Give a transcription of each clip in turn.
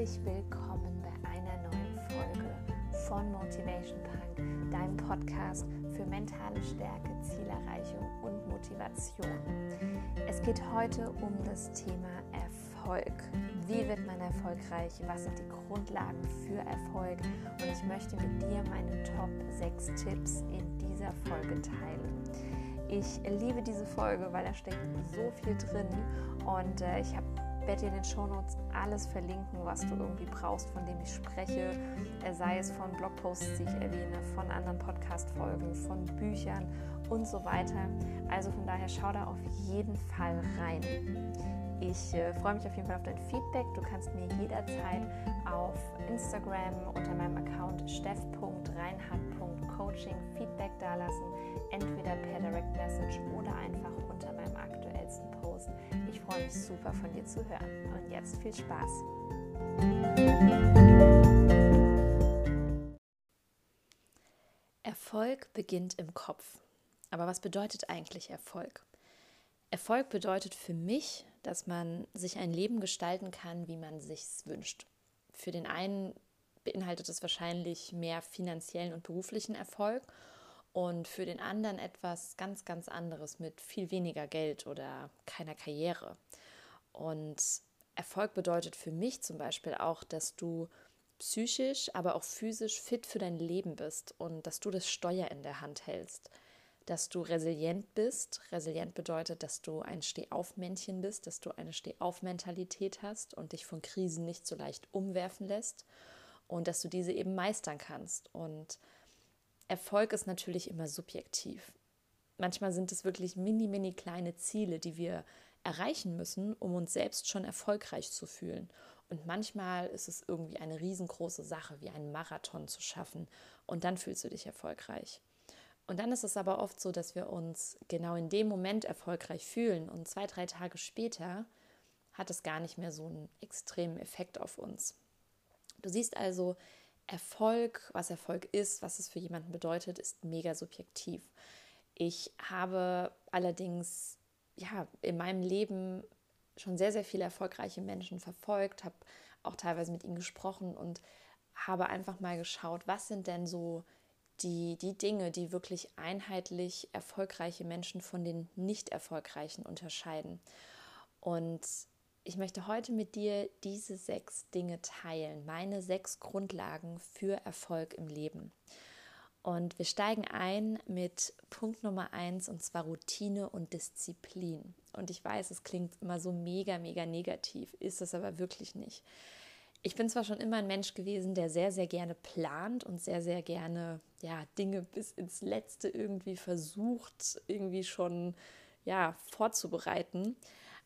herzlich willkommen bei einer neuen Folge von Motivation Punk, deinem Podcast für mentale Stärke, Zielerreichung und Motivation. Es geht heute um das Thema Erfolg. Wie wird man erfolgreich? Was sind die Grundlagen für Erfolg? Und ich möchte mit dir meine Top 6 Tipps in dieser Folge teilen. Ich liebe diese Folge, weil da steckt so viel drin und äh, ich habe werde dir in den Shownotes alles verlinken, was du irgendwie brauchst, von dem ich spreche, äh, sei es von Blogposts, die ich erwähne, von anderen Podcast-Folgen, von Büchern und so weiter. Also von daher schau da auf jeden Fall rein. Ich äh, freue mich auf jeden Fall auf dein Feedback. Du kannst mir jederzeit auf Instagram unter meinem Account steff.reinhard.coaching Feedback dalassen, entweder per Direct Message oder einfach unter meinem Post. Ich freue mich super von dir zu hören. Und jetzt viel Spaß. Erfolg beginnt im Kopf. Aber was bedeutet eigentlich Erfolg? Erfolg bedeutet für mich, dass man sich ein Leben gestalten kann, wie man sich wünscht. Für den einen beinhaltet es wahrscheinlich mehr finanziellen und beruflichen Erfolg und für den anderen etwas ganz, ganz anderes mit viel weniger Geld oder keiner Karriere. Und Erfolg bedeutet für mich zum Beispiel auch, dass du psychisch, aber auch physisch fit für dein Leben bist und dass du das Steuer in der Hand hältst dass du resilient bist. Resilient bedeutet, dass du ein Stehaufmännchen bist, dass du eine Stehaufmentalität hast und dich von Krisen nicht so leicht umwerfen lässt und dass du diese eben meistern kannst. Und Erfolg ist natürlich immer subjektiv. Manchmal sind es wirklich mini, mini kleine Ziele, die wir erreichen müssen, um uns selbst schon erfolgreich zu fühlen. Und manchmal ist es irgendwie eine riesengroße Sache, wie einen Marathon zu schaffen. Und dann fühlst du dich erfolgreich. Und dann ist es aber oft so, dass wir uns genau in dem Moment erfolgreich fühlen und zwei, drei Tage später hat es gar nicht mehr so einen extremen Effekt auf uns. Du siehst also, Erfolg, was Erfolg ist, was es für jemanden bedeutet, ist mega subjektiv. Ich habe allerdings ja in meinem Leben schon sehr, sehr viele erfolgreiche Menschen verfolgt, habe auch teilweise mit ihnen gesprochen und habe einfach mal geschaut, was sind denn so die, die Dinge, die wirklich einheitlich erfolgreiche Menschen von den nicht erfolgreichen unterscheiden. Und ich möchte heute mit dir diese sechs Dinge teilen, meine sechs Grundlagen für Erfolg im Leben. Und wir steigen ein mit Punkt Nummer eins und zwar Routine und Disziplin. Und ich weiß, es klingt immer so mega, mega negativ, ist es aber wirklich nicht ich bin zwar schon immer ein Mensch gewesen, der sehr, sehr gerne plant und sehr, sehr gerne ja, Dinge bis ins Letzte irgendwie versucht, irgendwie schon ja, vorzubereiten.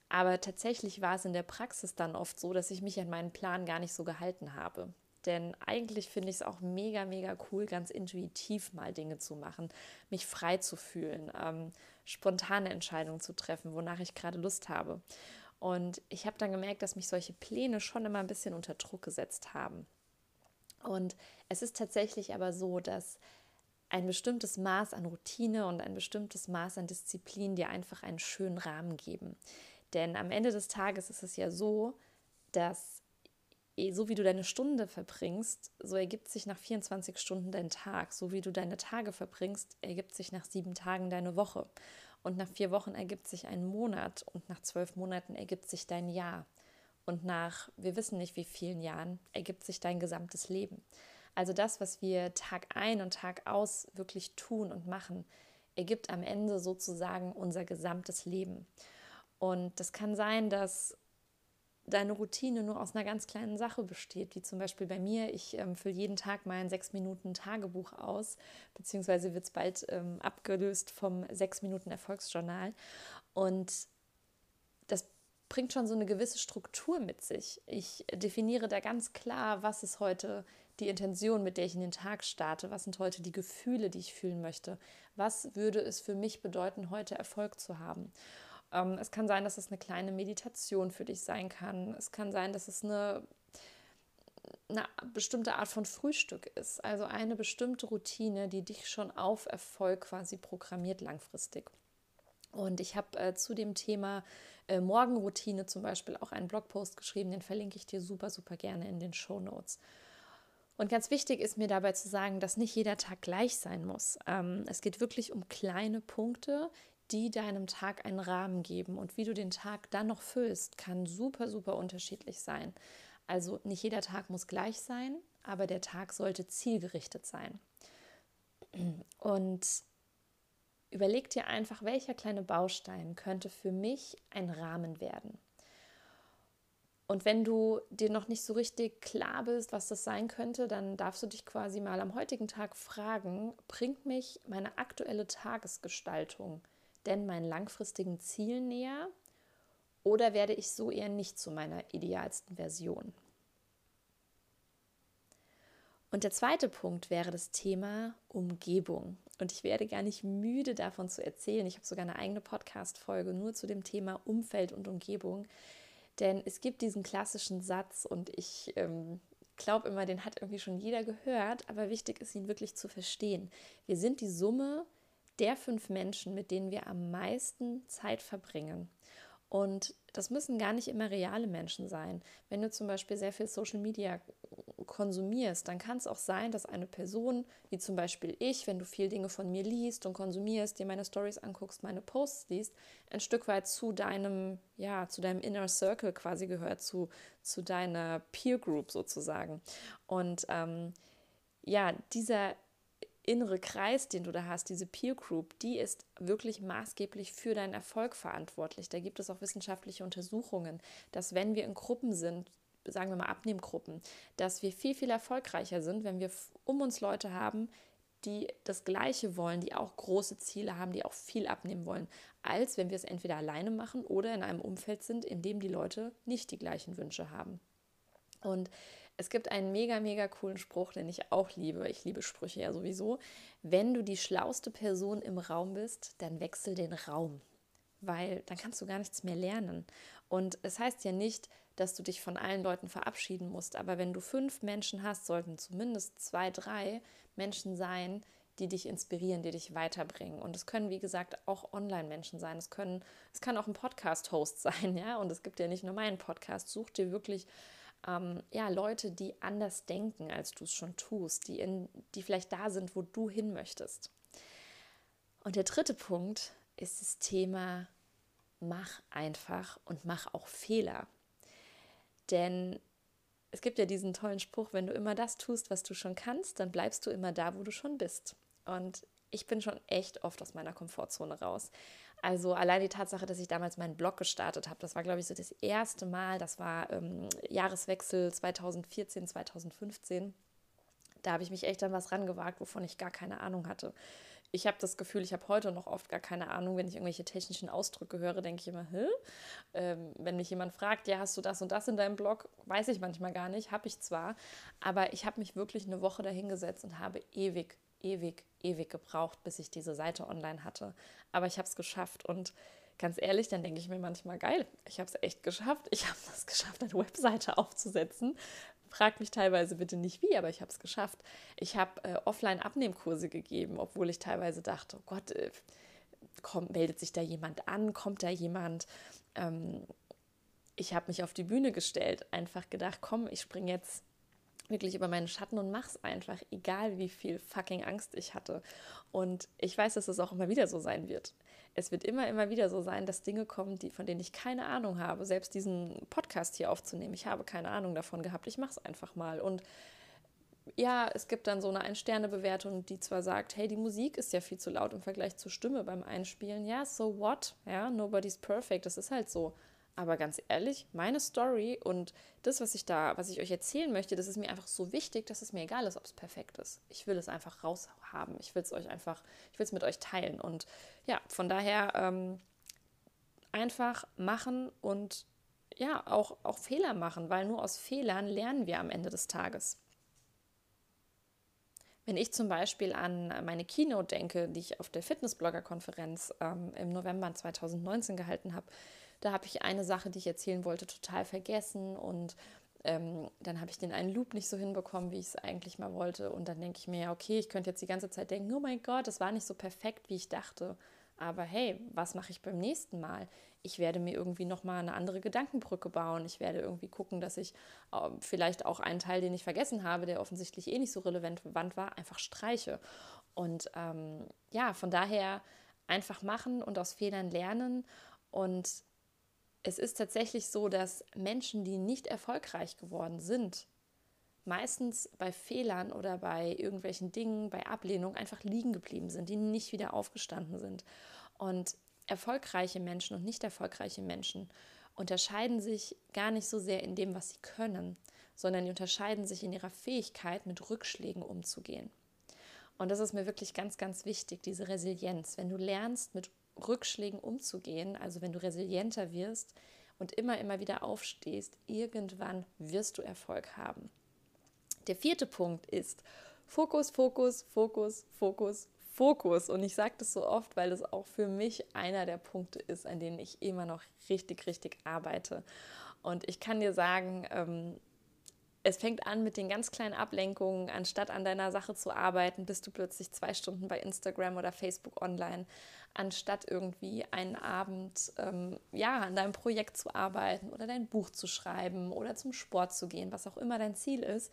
Aber tatsächlich war es in der Praxis dann oft so, dass ich mich an meinen Plan gar nicht so gehalten habe. Denn eigentlich finde ich es auch mega, mega cool, ganz intuitiv mal Dinge zu machen, mich frei zu fühlen, ähm, spontane Entscheidungen zu treffen, wonach ich gerade Lust habe. Und ich habe dann gemerkt, dass mich solche Pläne schon immer ein bisschen unter Druck gesetzt haben. Und es ist tatsächlich aber so, dass ein bestimmtes Maß an Routine und ein bestimmtes Maß an Disziplin dir einfach einen schönen Rahmen geben. Denn am Ende des Tages ist es ja so, dass so wie du deine Stunde verbringst, so ergibt sich nach 24 Stunden dein Tag. So wie du deine Tage verbringst, ergibt sich nach sieben Tagen deine Woche. Und nach vier Wochen ergibt sich ein Monat und nach zwölf Monaten ergibt sich dein Jahr. Und nach, wir wissen nicht wie vielen Jahren, ergibt sich dein gesamtes Leben. Also das, was wir Tag ein und Tag aus wirklich tun und machen, ergibt am Ende sozusagen unser gesamtes Leben. Und das kann sein, dass deine Routine nur aus einer ganz kleinen Sache besteht, wie zum Beispiel bei mir. Ich ähm, fülle jeden Tag mein sechs Minuten Tagebuch aus, beziehungsweise wird es bald ähm, abgelöst vom sechs Minuten Erfolgsjournal. Und das bringt schon so eine gewisse Struktur mit sich. Ich definiere da ganz klar, was ist heute die Intention, mit der ich in den Tag starte, was sind heute die Gefühle, die ich fühlen möchte, was würde es für mich bedeuten, heute Erfolg zu haben. Ähm, es kann sein, dass es eine kleine Meditation für dich sein kann. Es kann sein, dass es eine, eine bestimmte Art von Frühstück ist. Also eine bestimmte Routine, die dich schon auf Erfolg quasi programmiert langfristig. Und ich habe äh, zu dem Thema äh, Morgenroutine zum Beispiel auch einen Blogpost geschrieben, den verlinke ich dir super, super gerne in den Show Notes. Und ganz wichtig ist mir dabei zu sagen, dass nicht jeder Tag gleich sein muss. Ähm, es geht wirklich um kleine Punkte, die deinem Tag einen Rahmen geben. Und wie du den Tag dann noch füllst, kann super, super unterschiedlich sein. Also nicht jeder Tag muss gleich sein, aber der Tag sollte zielgerichtet sein. Und überleg dir einfach, welcher kleine Baustein könnte für mich ein Rahmen werden. Und wenn du dir noch nicht so richtig klar bist, was das sein könnte, dann darfst du dich quasi mal am heutigen Tag fragen, bringt mich meine aktuelle Tagesgestaltung denn meinen langfristigen Zielen näher oder werde ich so eher nicht zu meiner idealsten Version? Und der zweite Punkt wäre das Thema Umgebung. Und ich werde gar nicht müde davon zu erzählen. Ich habe sogar eine eigene Podcast-Folge nur zu dem Thema Umfeld und Umgebung. Denn es gibt diesen klassischen Satz und ich ähm, glaube immer, den hat irgendwie schon jeder gehört, aber wichtig ist ihn wirklich zu verstehen. Wir sind die Summe der fünf Menschen, mit denen wir am meisten Zeit verbringen. Und das müssen gar nicht immer reale Menschen sein. Wenn du zum Beispiel sehr viel Social Media konsumierst, dann kann es auch sein, dass eine Person, wie zum Beispiel ich, wenn du viel Dinge von mir liest und konsumierst, dir meine Stories anguckst, meine Posts liest, ein Stück weit zu deinem, ja, zu deinem Inner Circle quasi gehört, zu, zu deiner Peer Group sozusagen. Und ähm, ja, dieser innere Kreis, den du da hast, diese Peer Group, die ist wirklich maßgeblich für deinen Erfolg verantwortlich. Da gibt es auch wissenschaftliche Untersuchungen, dass wenn wir in Gruppen sind, sagen wir mal Abnehmgruppen, dass wir viel, viel erfolgreicher sind, wenn wir um uns Leute haben, die das Gleiche wollen, die auch große Ziele haben, die auch viel abnehmen wollen, als wenn wir es entweder alleine machen oder in einem Umfeld sind, in dem die Leute nicht die gleichen Wünsche haben. Und es gibt einen mega, mega coolen Spruch, den ich auch liebe. Ich liebe Sprüche ja sowieso. Wenn du die schlauste Person im Raum bist, dann wechsel den Raum, weil dann kannst du gar nichts mehr lernen. Und es heißt ja nicht, dass du dich von allen Leuten verabschieden musst, aber wenn du fünf Menschen hast, sollten zumindest zwei, drei Menschen sein, die dich inspirieren, die dich weiterbringen. Und es können, wie gesagt, auch Online-Menschen sein. Es, können, es kann auch ein Podcast-Host sein, ja. Und es gibt ja nicht nur meinen Podcast. Such dir wirklich ähm, ja, Leute, die anders denken, als du es schon tust, die, in, die vielleicht da sind, wo du hin möchtest. Und der dritte Punkt ist das Thema, mach einfach und mach auch Fehler. Denn es gibt ja diesen tollen Spruch, wenn du immer das tust, was du schon kannst, dann bleibst du immer da, wo du schon bist. Und ich bin schon echt oft aus meiner Komfortzone raus. Also allein die Tatsache, dass ich damals meinen Blog gestartet habe, das war, glaube ich, so das erste Mal, das war ähm, Jahreswechsel 2014, 2015. Da habe ich mich echt an was rangewagt, wovon ich gar keine Ahnung hatte. Ich habe das Gefühl, ich habe heute noch oft gar keine Ahnung, wenn ich irgendwelche technischen Ausdrücke höre, denke ich immer, Hä? Ähm, wenn mich jemand fragt, ja, hast du das und das in deinem Blog, weiß ich manchmal gar nicht, habe ich zwar, aber ich habe mich wirklich eine Woche dahingesetzt und habe ewig ewig, ewig gebraucht, bis ich diese Seite online hatte. Aber ich habe es geschafft und ganz ehrlich, dann denke ich mir manchmal, geil, ich habe es echt geschafft. Ich habe es geschafft, eine Webseite aufzusetzen. Frag mich teilweise bitte nicht wie, aber ich habe es geschafft. Ich habe äh, Offline-Abnehmkurse gegeben, obwohl ich teilweise dachte, oh Gott, äh, komm, meldet sich da jemand an? Kommt da jemand? Ähm, ich habe mich auf die Bühne gestellt, einfach gedacht, komm, ich springe jetzt wirklich über meinen Schatten und mach's einfach, egal wie viel fucking Angst ich hatte. Und ich weiß, dass es auch immer wieder so sein wird. Es wird immer, immer wieder so sein, dass Dinge kommen, die, von denen ich keine Ahnung habe. Selbst diesen Podcast hier aufzunehmen, ich habe keine Ahnung davon gehabt. Ich mach's einfach mal. Und ja, es gibt dann so eine Ein-Sterne-Bewertung, die zwar sagt, hey, die Musik ist ja viel zu laut im Vergleich zur Stimme beim Einspielen. Ja, so what? Ja, nobody's perfect. Das ist halt so. Aber ganz ehrlich, meine Story und das, was ich da, was ich euch erzählen möchte, das ist mir einfach so wichtig, dass es mir egal ist, ob es perfekt ist. Ich will es einfach raushaben. Ich will es euch einfach, ich will es mit euch teilen. Und ja, von daher ähm, einfach machen und ja, auch, auch Fehler machen, weil nur aus Fehlern lernen wir am Ende des Tages. Wenn ich zum Beispiel an meine Keynote denke, die ich auf der Fitnessblogger-Konferenz ähm, im November 2019 gehalten habe, da habe ich eine Sache, die ich erzählen wollte, total vergessen und ähm, dann habe ich den einen Loop nicht so hinbekommen, wie ich es eigentlich mal wollte. Und dann denke ich mir, okay, ich könnte jetzt die ganze Zeit denken, oh mein Gott, das war nicht so perfekt, wie ich dachte. Aber hey, was mache ich beim nächsten Mal? Ich werde mir irgendwie nochmal eine andere Gedankenbrücke bauen. Ich werde irgendwie gucken, dass ich äh, vielleicht auch einen Teil, den ich vergessen habe, der offensichtlich eh nicht so relevant war, einfach streiche. Und ähm, ja, von daher einfach machen und aus Fehlern lernen. Und es ist tatsächlich so, dass Menschen, die nicht erfolgreich geworden sind, meistens bei Fehlern oder bei irgendwelchen Dingen, bei Ablehnung einfach liegen geblieben sind, die nicht wieder aufgestanden sind. Und erfolgreiche Menschen und nicht erfolgreiche Menschen unterscheiden sich gar nicht so sehr in dem, was sie können, sondern die unterscheiden sich in ihrer Fähigkeit, mit Rückschlägen umzugehen. Und das ist mir wirklich ganz, ganz wichtig, diese Resilienz. Wenn du lernst, mit Rückschlägen umzugehen, also wenn du resilienter wirst und immer, immer wieder aufstehst, irgendwann wirst du Erfolg haben. Der vierte Punkt ist Fokus, Fokus, Fokus, Fokus, Fokus. Und ich sage das so oft, weil das auch für mich einer der Punkte ist, an denen ich immer noch richtig, richtig arbeite. Und ich kann dir sagen, ähm, es fängt an mit den ganz kleinen Ablenkungen. Anstatt an deiner Sache zu arbeiten, bist du plötzlich zwei Stunden bei Instagram oder Facebook online. Anstatt irgendwie einen Abend ähm, ja, an deinem Projekt zu arbeiten oder dein Buch zu schreiben oder zum Sport zu gehen, was auch immer dein Ziel ist,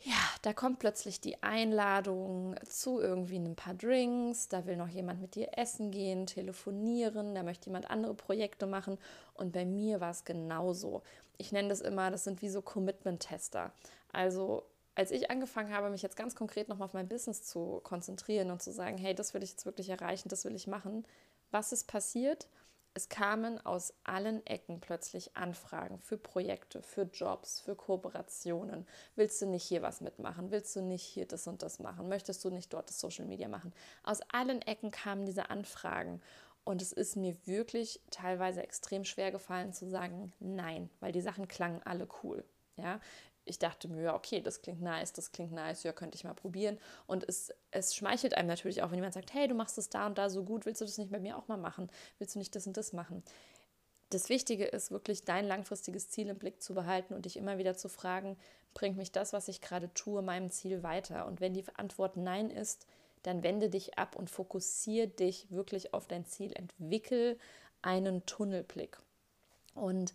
ja, da kommt plötzlich die Einladung zu irgendwie ein paar Drinks, da will noch jemand mit dir essen gehen, telefonieren, da möchte jemand andere Projekte machen und bei mir war es genauso. Ich nenne das immer, das sind wie so Commitment-Tester. Also als ich angefangen habe, mich jetzt ganz konkret nochmal auf mein Business zu konzentrieren und zu sagen, hey, das will ich jetzt wirklich erreichen, das will ich machen, was ist passiert? es kamen aus allen Ecken plötzlich Anfragen für Projekte, für Jobs, für Kooperationen. Willst du nicht hier was mitmachen? Willst du nicht hier das und das machen? Möchtest du nicht dort das Social Media machen? Aus allen Ecken kamen diese Anfragen. Und es ist mir wirklich teilweise extrem schwer gefallen zu sagen, nein, weil die Sachen klangen alle cool. Ja, ich dachte mir, okay, das klingt nice, das klingt nice, ja, könnte ich mal probieren. Und es, es schmeichelt einem natürlich auch, wenn jemand sagt, hey, du machst es da und da so gut, willst du das nicht bei mir auch mal machen? Willst du nicht das und das machen? Das Wichtige ist wirklich, dein langfristiges Ziel im Blick zu behalten und dich immer wieder zu fragen, bringt mich das, was ich gerade tue, meinem Ziel weiter? Und wenn die Antwort Nein ist, dann wende dich ab und fokussiere dich wirklich auf dein Ziel. Entwickel einen Tunnelblick. Und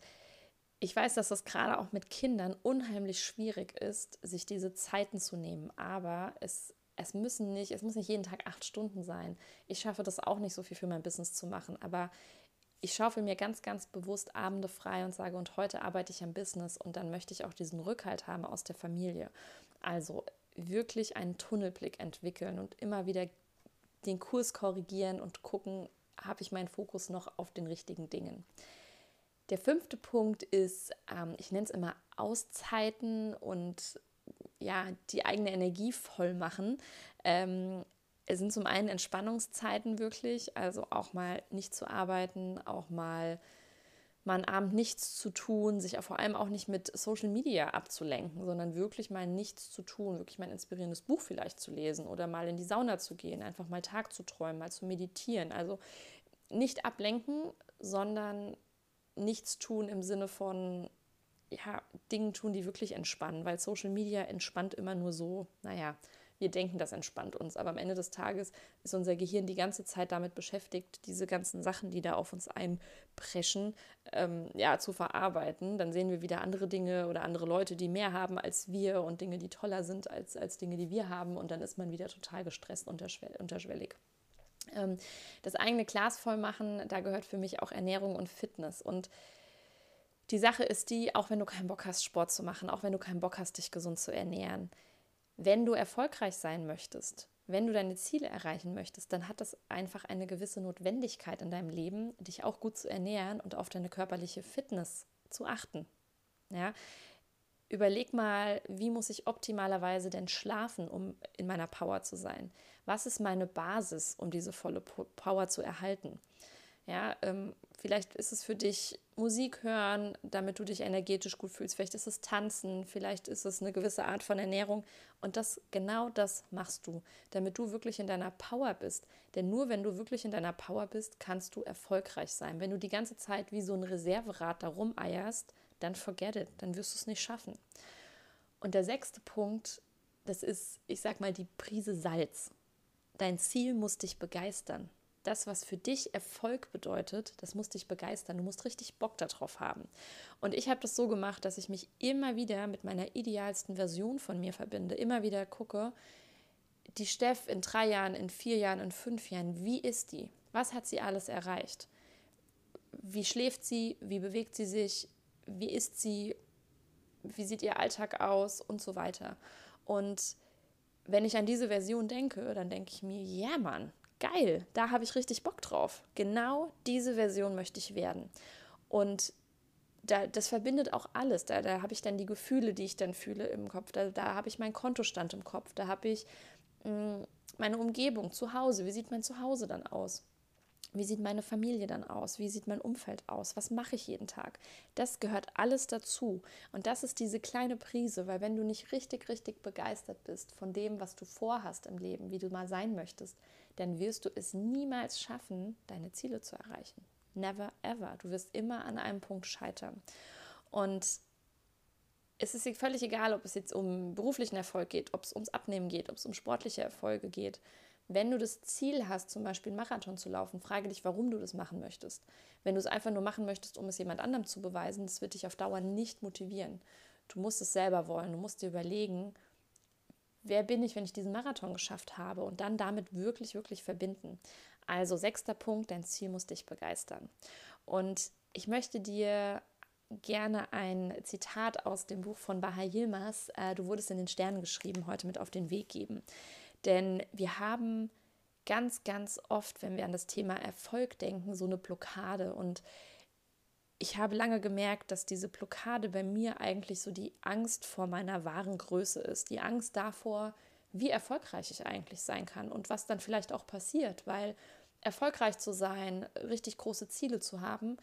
ich weiß, dass das gerade auch mit Kindern unheimlich schwierig ist, sich diese Zeiten zu nehmen, aber es, es müssen nicht, es muss nicht jeden Tag acht Stunden sein. Ich schaffe das auch nicht so viel für mein Business zu machen, aber ich schaufel mir ganz, ganz bewusst Abende frei und sage, und heute arbeite ich am Business und dann möchte ich auch diesen Rückhalt haben aus der Familie. Also wirklich einen Tunnelblick entwickeln und immer wieder den Kurs korrigieren und gucken, habe ich meinen Fokus noch auf den richtigen Dingen. Der fünfte Punkt ist, ähm, ich nenne es immer Auszeiten und ja, die eigene Energie voll machen. Ähm, es sind zum einen Entspannungszeiten wirklich, also auch mal nicht zu arbeiten, auch mal mal einen Abend nichts zu tun, sich vor allem auch nicht mit Social Media abzulenken, sondern wirklich mal nichts zu tun, wirklich mal ein inspirierendes Buch vielleicht zu lesen oder mal in die Sauna zu gehen, einfach mal Tag zu träumen, mal zu meditieren. Also nicht ablenken, sondern nichts tun im Sinne von ja, Dingen tun, die wirklich entspannen, weil Social Media entspannt immer nur so, naja, wir denken, das entspannt uns, aber am Ende des Tages ist unser Gehirn die ganze Zeit damit beschäftigt, diese ganzen Sachen, die da auf uns einpreschen, ähm, ja, zu verarbeiten. Dann sehen wir wieder andere Dinge oder andere Leute, die mehr haben als wir und Dinge, die toller sind als, als Dinge, die wir haben und dann ist man wieder total gestresst unterschwellig. Ähm, das eigene Glas voll machen, da gehört für mich auch Ernährung und Fitness. Und die Sache ist die, auch wenn du keinen Bock hast, Sport zu machen, auch wenn du keinen Bock hast, dich gesund zu ernähren, wenn du erfolgreich sein möchtest, wenn du deine Ziele erreichen möchtest, dann hat das einfach eine gewisse Notwendigkeit in deinem Leben, dich auch gut zu ernähren und auf deine körperliche Fitness zu achten. Ja, Überleg mal, wie muss ich optimalerweise denn schlafen, um in meiner Power zu sein? Was ist meine Basis, um diese volle Power zu erhalten? Ja, ähm, vielleicht ist es für dich Musik hören, damit du dich energetisch gut fühlst. Vielleicht ist es Tanzen, vielleicht ist es eine gewisse Art von Ernährung. Und das, genau das machst du, damit du wirklich in deiner Power bist. Denn nur wenn du wirklich in deiner Power bist, kannst du erfolgreich sein. Wenn du die ganze Zeit wie so ein Reserverad da rumeierst, dann forget it, dann wirst du es nicht schaffen. Und der sechste Punkt, das ist, ich sag mal, die Prise Salz. Dein Ziel muss dich begeistern. Das, was für dich Erfolg bedeutet, das muss dich begeistern. Du musst richtig Bock darauf haben. Und ich habe das so gemacht, dass ich mich immer wieder mit meiner idealsten Version von mir verbinde. Immer wieder gucke, die Steff in drei Jahren, in vier Jahren, in fünf Jahren, wie ist die? Was hat sie alles erreicht? Wie schläft sie? Wie bewegt sie sich? Wie ist sie? Wie sieht ihr Alltag aus? Und so weiter. Und wenn ich an diese Version denke, dann denke ich mir, ja Mann, geil, da habe ich richtig Bock drauf. Genau diese Version möchte ich werden. Und da, das verbindet auch alles. Da, da habe ich dann die Gefühle, die ich dann fühle im Kopf. Da, da habe ich meinen Kontostand im Kopf. Da habe ich mh, mm, meine Umgebung zu Hause. Wie sieht mein Zuhause dann aus? Wie sieht meine Familie dann aus? Wie sieht mein Umfeld aus? Was mache ich jeden Tag? Das gehört alles dazu. Und das ist diese kleine Prise, weil wenn du nicht richtig, richtig begeistert bist von dem, was du vorhast im Leben, wie du mal sein möchtest, dann wirst du es niemals schaffen, deine Ziele zu erreichen. Never ever. Du wirst immer an einem Punkt scheitern. Und es ist völlig egal, ob es jetzt um beruflichen Erfolg geht, ob es ums Abnehmen geht, ob es um sportliche Erfolge geht. Wenn du das Ziel hast, zum Beispiel einen Marathon zu laufen, frage dich, warum du das machen möchtest. Wenn du es einfach nur machen möchtest, um es jemand anderem zu beweisen, das wird dich auf Dauer nicht motivieren. Du musst es selber wollen. Du musst dir überlegen, wer bin ich, wenn ich diesen Marathon geschafft habe und dann damit wirklich, wirklich verbinden. Also sechster Punkt, dein Ziel muss dich begeistern. Und ich möchte dir gerne ein Zitat aus dem Buch von Baha Yilmaz, äh, Du wurdest in den Sternen geschrieben, heute mit auf den Weg geben. Denn wir haben ganz, ganz oft, wenn wir an das Thema Erfolg denken, so eine Blockade. Und ich habe lange gemerkt, dass diese Blockade bei mir eigentlich so die Angst vor meiner wahren Größe ist. Die Angst davor, wie erfolgreich ich eigentlich sein kann und was dann vielleicht auch passiert, weil erfolgreich zu sein, richtig große Ziele zu haben,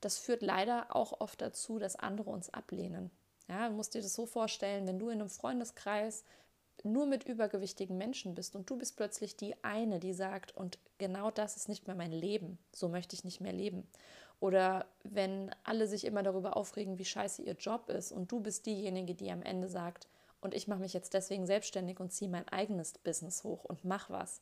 das führt leider auch oft dazu, dass andere uns ablehnen. Ja, du musst dir das so vorstellen, wenn du in einem Freundeskreis nur mit übergewichtigen Menschen bist und du bist plötzlich die eine, die sagt, und genau das ist nicht mehr mein Leben, so möchte ich nicht mehr leben. Oder wenn alle sich immer darüber aufregen, wie scheiße ihr Job ist und du bist diejenige, die am Ende sagt, und ich mache mich jetzt deswegen selbstständig und ziehe mein eigenes Business hoch und mach was.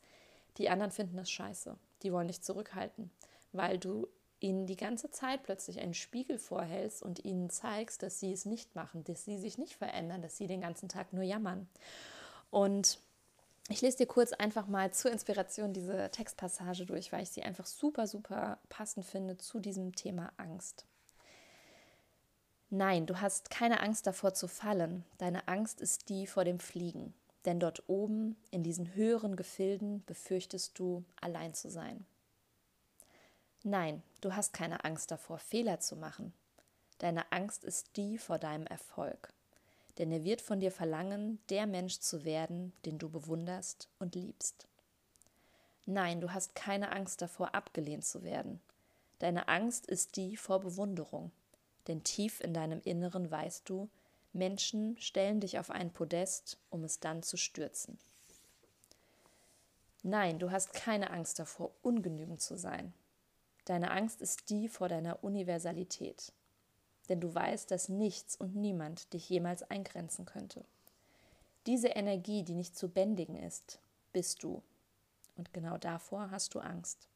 Die anderen finden das scheiße. Die wollen dich zurückhalten, weil du ihnen die ganze Zeit plötzlich einen Spiegel vorhältst und ihnen zeigst, dass sie es nicht machen, dass sie sich nicht verändern, dass sie den ganzen Tag nur jammern. Und ich lese dir kurz einfach mal zur Inspiration diese Textpassage durch, weil ich sie einfach super, super passend finde zu diesem Thema Angst. Nein, du hast keine Angst davor zu fallen. Deine Angst ist die vor dem Fliegen. Denn dort oben, in diesen höheren Gefilden, befürchtest du, allein zu sein. Nein, du hast keine Angst davor, Fehler zu machen. Deine Angst ist die vor deinem Erfolg denn er wird von dir verlangen, der Mensch zu werden, den du bewunderst und liebst. Nein, du hast keine Angst davor, abgelehnt zu werden. Deine Angst ist die vor Bewunderung, denn tief in deinem Inneren weißt du, Menschen stellen dich auf ein Podest, um es dann zu stürzen. Nein, du hast keine Angst davor, ungenügend zu sein. Deine Angst ist die vor deiner Universalität denn du weißt, dass nichts und niemand dich jemals eingrenzen könnte. Diese Energie, die nicht zu bändigen ist, bist du. Und genau davor hast du Angst.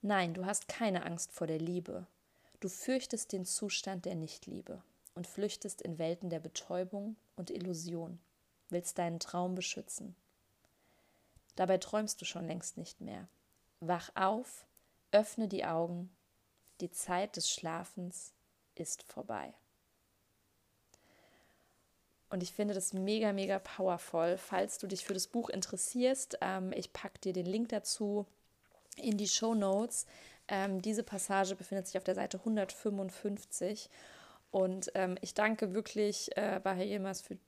Nein, du hast keine Angst vor der Liebe. Du fürchtest den Zustand der Nichtliebe und flüchtest in Welten der Betäubung und Illusion, willst deinen Traum beschützen. Dabei träumst du schon längst nicht mehr. Wach auf, öffne die Augen, die Zeit des Schlafens ist vorbei. Und ich finde das mega, mega powerful. Falls du dich für das Buch interessierst, ähm, ich packe dir den Link dazu in die Show Notes. Ähm, diese Passage befindet sich auf der Seite 155. Und ähm, ich danke wirklich äh, Herr Yilmaz für,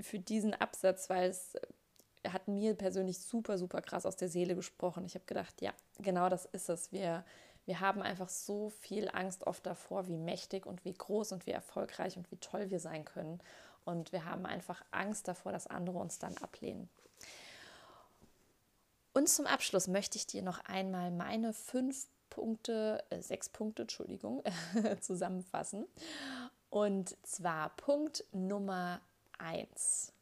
für diesen Absatz, weil es äh, hat mir persönlich super, super krass aus der Seele gesprochen. Ich habe gedacht, ja, genau das ist es. Wir wir haben einfach so viel Angst oft davor, wie mächtig und wie groß und wie erfolgreich und wie toll wir sein können. Und wir haben einfach Angst davor, dass andere uns dann ablehnen. Und zum Abschluss möchte ich dir noch einmal meine fünf Punkte, äh, sechs Punkte, Entschuldigung, zusammenfassen. Und zwar Punkt Nummer eins.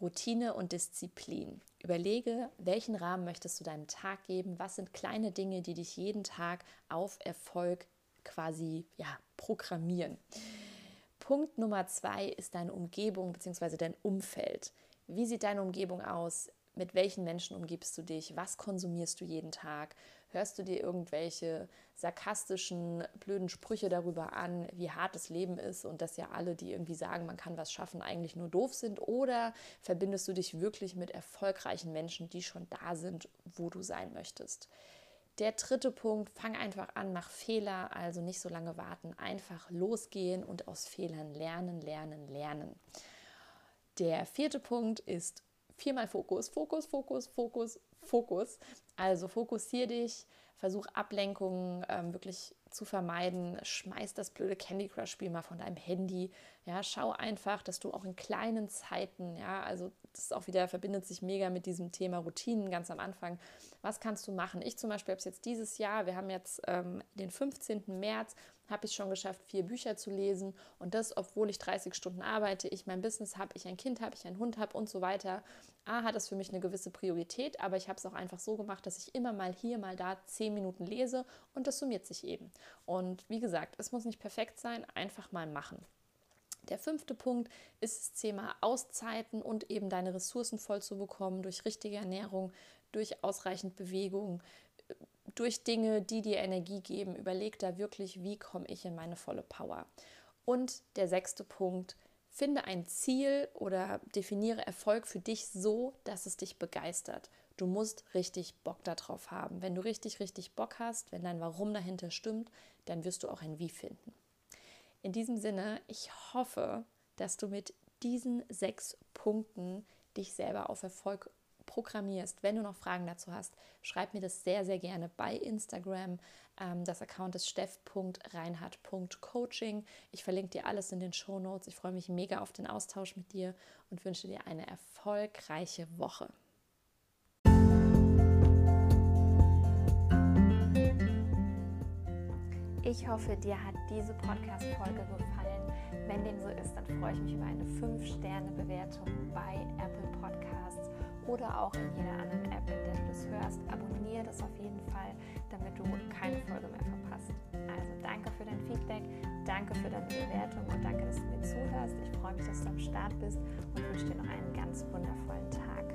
Routine und Disziplin. Überlege, welchen Rahmen möchtest du deinem Tag geben? Was sind kleine Dinge, die dich jeden Tag auf Erfolg quasi ja, programmieren? Punkt Nummer zwei ist deine Umgebung bzw. dein Umfeld. Wie sieht deine Umgebung aus? Mit welchen Menschen umgibst du dich? Was konsumierst du jeden Tag? Hörst du dir irgendwelche sarkastischen, blöden Sprüche darüber an, wie hart das Leben ist und dass ja alle, die irgendwie sagen, man kann was schaffen, eigentlich nur doof sind? Oder verbindest du dich wirklich mit erfolgreichen Menschen, die schon da sind, wo du sein möchtest? Der dritte Punkt, fang einfach an, mach Fehler, also nicht so lange warten, einfach losgehen und aus Fehlern lernen, lernen, lernen. Der vierte Punkt ist viermal Fokus, Fokus, Fokus, Fokus, Fokus. Also fokussier dich, versuch Ablenkungen ähm, wirklich zu vermeiden. Schmeiß das blöde Candy Crush Spiel mal von deinem Handy. Ja, schau einfach, dass du auch in kleinen Zeiten, ja, also das ist auch wieder verbindet sich mega mit diesem Thema Routinen ganz am Anfang. Was kannst du machen? Ich zum Beispiel habe es jetzt dieses Jahr, wir haben jetzt ähm, den 15. März habe ich schon geschafft, vier Bücher zu lesen. Und das, obwohl ich 30 Stunden arbeite, ich mein Business habe, ich ein Kind habe, ich einen Hund habe und so weiter. A, hat das für mich eine gewisse Priorität, aber ich habe es auch einfach so gemacht, dass ich immer mal hier, mal da zehn Minuten lese und das summiert sich eben. Und wie gesagt, es muss nicht perfekt sein, einfach mal machen. Der fünfte Punkt ist das Thema Auszeiten und eben deine Ressourcen voll zu bekommen durch richtige Ernährung, durch ausreichend Bewegung, durch Dinge, die dir Energie geben. Überleg da wirklich, wie komme ich in meine volle Power. Und der sechste Punkt, finde ein Ziel oder definiere Erfolg für dich so, dass es dich begeistert. Du musst richtig Bock darauf haben. Wenn du richtig, richtig Bock hast, wenn dein Warum dahinter stimmt, dann wirst du auch ein Wie finden. In diesem Sinne, ich hoffe, dass du mit diesen sechs Punkten dich selber auf Erfolg programmierst. Wenn du noch Fragen dazu hast, schreib mir das sehr, sehr gerne bei Instagram. Ähm, das Account ist steff.reinhardt.coaching. Ich verlinke dir alles in den Show Notes. Ich freue mich mega auf den Austausch mit dir und wünsche dir eine erfolgreiche Woche. Ich hoffe, dir hat diese Podcast-Folge gefallen. Wenn dem so ist, dann freue ich mich über eine 5-Sterne-Bewertung bei Apple Podcasts oder auch in jeder anderen App, in der du das hörst. Abonniere das auf jeden Fall, damit du keine Folge mehr verpasst. Also danke für dein Feedback, danke für deine Bewertung und danke, dass du mir zuhörst. Ich freue mich, dass du am Start bist und wünsche dir noch einen ganz wundervollen Tag.